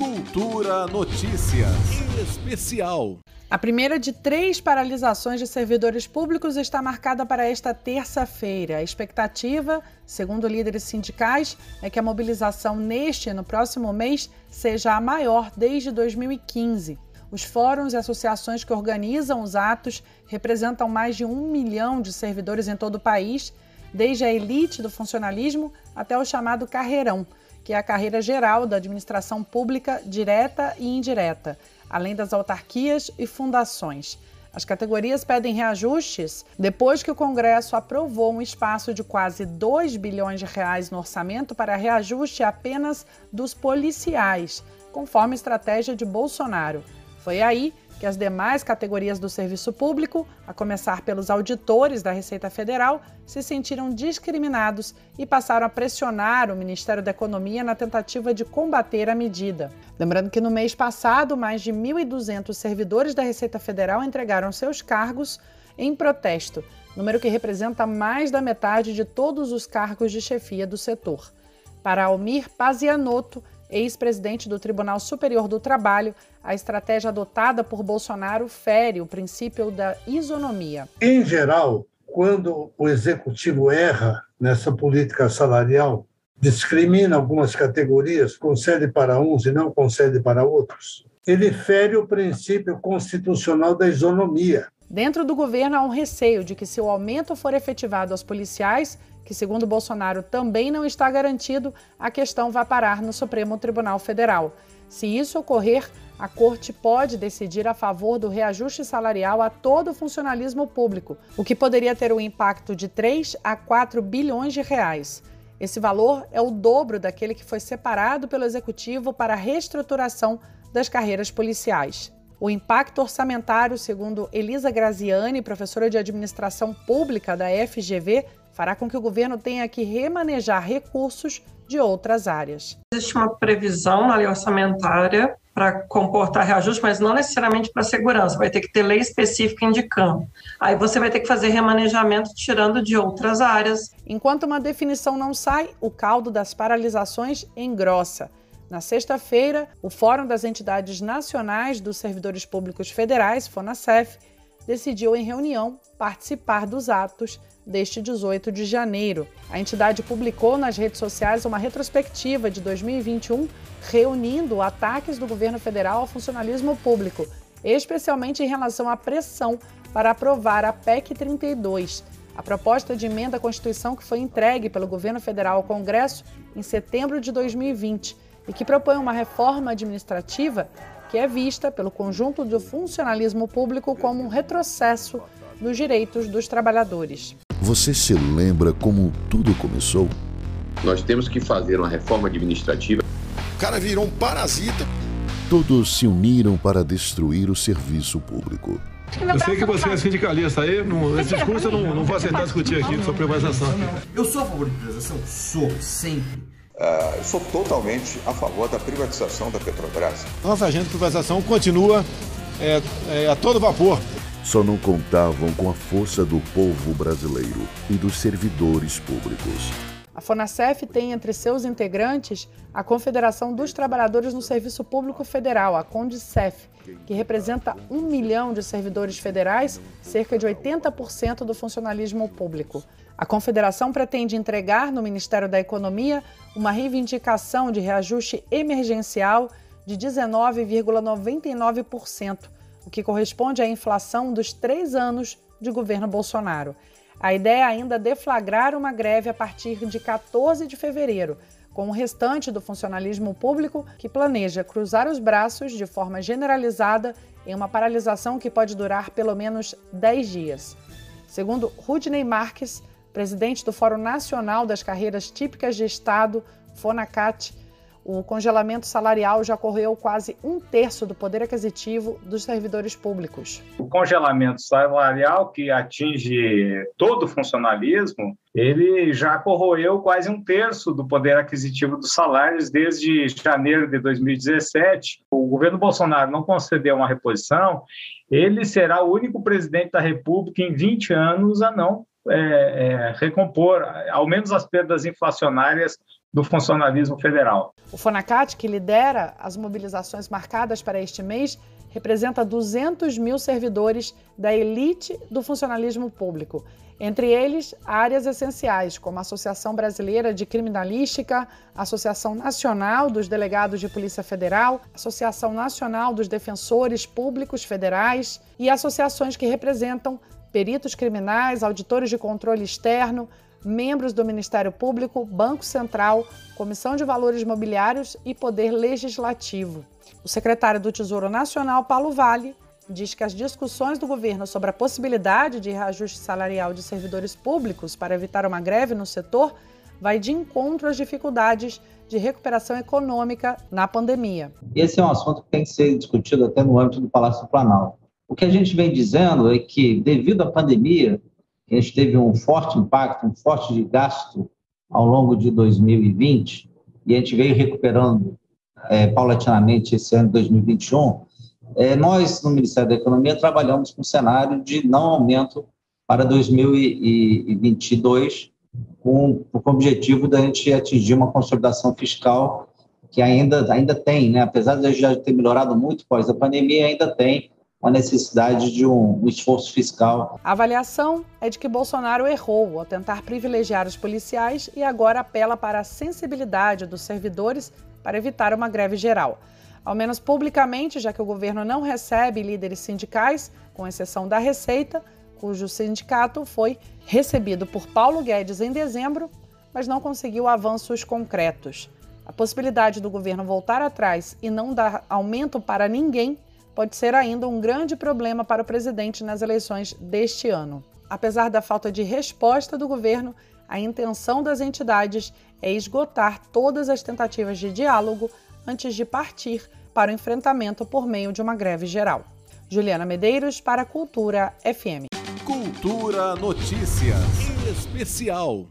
Cultura Notícias Especial. A primeira de três paralisações de servidores públicos está marcada para esta terça-feira. A expectativa, segundo líderes sindicais, é que a mobilização neste e no próximo mês seja a maior desde 2015. Os fóruns e associações que organizam os atos representam mais de um milhão de servidores em todo o país, desde a elite do funcionalismo até o chamado carreirão, que é a carreira geral da administração pública direta e indireta além das autarquias e fundações. As categorias pedem reajustes depois que o Congresso aprovou um espaço de quase 2 bilhões de reais no orçamento para reajuste apenas dos policiais, conforme estratégia de Bolsonaro. Foi aí que as demais categorias do serviço público, a começar pelos auditores da Receita Federal, se sentiram discriminados e passaram a pressionar o Ministério da Economia na tentativa de combater a medida. Lembrando que no mês passado, mais de 1.200 servidores da Receita Federal entregaram seus cargos em protesto, número que representa mais da metade de todos os cargos de chefia do setor. Para Almir Pazianotto, ex-presidente do Tribunal Superior do Trabalho, a estratégia adotada por Bolsonaro fere o princípio da isonomia. Em geral, quando o executivo erra nessa política salarial, discrimina algumas categorias, concede para uns e não concede para outros, ele fere o princípio constitucional da isonomia. Dentro do governo há um receio de que, se o aumento for efetivado aos policiais, que, segundo Bolsonaro, também não está garantido, a questão vai parar no Supremo Tribunal Federal. Se isso ocorrer, a Corte pode decidir a favor do reajuste salarial a todo o funcionalismo público, o que poderia ter um impacto de 3 a 4 bilhões de reais. Esse valor é o dobro daquele que foi separado pelo Executivo para a reestruturação das carreiras policiais. O impacto orçamentário, segundo Elisa Graziani, professora de Administração Pública da FGV, fará com que o governo tenha que remanejar recursos de outras áreas. Existe uma previsão na lei orçamentária para comportar reajuste, mas não necessariamente para segurança, vai ter que ter lei específica indicando. Aí você vai ter que fazer remanejamento tirando de outras áreas. Enquanto uma definição não sai, o caldo das paralisações engrossa. Na sexta-feira, o Fórum das Entidades Nacionais dos Servidores Públicos Federais, FONASEF, decidiu em reunião participar dos atos deste 18 de janeiro. A entidade publicou nas redes sociais uma retrospectiva de 2021 reunindo ataques do governo federal ao funcionalismo público, especialmente em relação à pressão para aprovar a PEC 32, a proposta de emenda à Constituição que foi entregue pelo governo federal ao Congresso em setembro de 2020 e que propõe uma reforma administrativa que é vista pelo conjunto do funcionalismo público como um retrocesso nos direitos dos trabalhadores. Você se lembra como tudo começou? Nós temos que fazer uma reforma administrativa. O cara virou um parasita. Todos se uniram para destruir o serviço público. Eu sei que você é sindicalista aí, não, esse discurso eu não, não vou aceitar discutir aqui sobre privatização. Eu sou a favor de privatização? Sou, sempre. Uh, eu sou totalmente a favor da privatização da Petrobras. Nossa agenda de privatização continua é, é, a todo vapor. Só não contavam com a força do povo brasileiro e dos servidores públicos. A FONASEF tem entre seus integrantes a Confederação dos Trabalhadores no Serviço Público Federal, a CONDICEF, que representa um milhão de servidores federais, cerca de 80% do funcionalismo público. A Confederação pretende entregar no Ministério da Economia uma reivindicação de reajuste emergencial de 19,99%, o que corresponde à inflação dos três anos de governo Bolsonaro. A ideia é ainda deflagrar uma greve a partir de 14 de fevereiro, com o restante do funcionalismo público que planeja cruzar os braços de forma generalizada em uma paralisação que pode durar pelo menos 10 dias. Segundo Rudney Marques, presidente do Fórum Nacional das Carreiras Típicas de Estado, FONACAT, o congelamento salarial já correu quase um terço do poder aquisitivo dos servidores públicos. O congelamento salarial, que atinge todo o funcionalismo, ele já corroeu quase um terço do poder aquisitivo dos salários desde janeiro de 2017. O governo Bolsonaro não concedeu uma reposição, ele será o único presidente da República em 20 anos a não é, é, recompor, ao menos as perdas inflacionárias do funcionalismo federal. O Fonacat, que lidera as mobilizações marcadas para este mês, representa 200 mil servidores da elite do funcionalismo público, entre eles áreas essenciais, como a Associação Brasileira de Criminalística, Associação Nacional dos Delegados de Polícia Federal, Associação Nacional dos Defensores Públicos Federais e associações que representam peritos criminais, auditores de controle externo, membros do Ministério Público, Banco Central, Comissão de Valores Mobiliários e Poder Legislativo. O secretário do Tesouro Nacional, Paulo Vale, diz que as discussões do governo sobre a possibilidade de reajuste salarial de servidores públicos para evitar uma greve no setor vai de encontro às dificuldades de recuperação econômica na pandemia. Esse é um assunto que tem que ser discutido até no âmbito do Palácio do Planalto. O que a gente vem dizendo é que, devido à pandemia, a gente teve um forte impacto, um forte gasto ao longo de 2020, e a gente veio recuperando é, paulatinamente esse ano de 2021, é, nós, no Ministério da Economia, trabalhamos com um cenário de não aumento para 2022, com, com o objetivo da gente atingir uma consolidação fiscal que ainda, ainda tem, né? apesar de já ter melhorado muito pós a pandemia, ainda tem uma necessidade de um, um, esforço fiscal. A avaliação é de que Bolsonaro errou ao tentar privilegiar os policiais e agora apela para a sensibilidade dos servidores para evitar uma greve geral. Ao menos publicamente, já que o governo não recebe líderes sindicais, com exceção da Receita, cujo sindicato foi recebido por Paulo Guedes em dezembro, mas não conseguiu avanços concretos. A possibilidade do governo voltar atrás e não dar aumento para ninguém pode ser ainda um grande problema para o presidente nas eleições deste ano. Apesar da falta de resposta do governo, a intenção das entidades é esgotar todas as tentativas de diálogo antes de partir para o enfrentamento por meio de uma greve geral. Juliana Medeiros para Cultura FM. Cultura Notícias Especial.